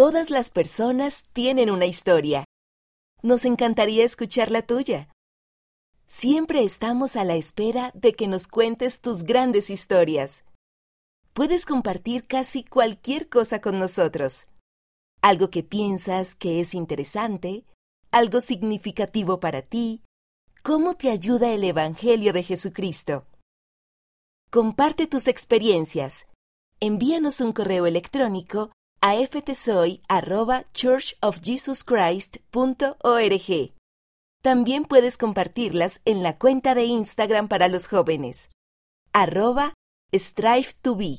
Todas las personas tienen una historia. Nos encantaría escuchar la tuya. Siempre estamos a la espera de que nos cuentes tus grandes historias. Puedes compartir casi cualquier cosa con nosotros. Algo que piensas que es interesante, algo significativo para ti, cómo te ayuda el Evangelio de Jesucristo. Comparte tus experiencias. Envíanos un correo electrónico a. También puedes compartirlas en la cuenta de Instagram para los jóvenes, arroba strive to be.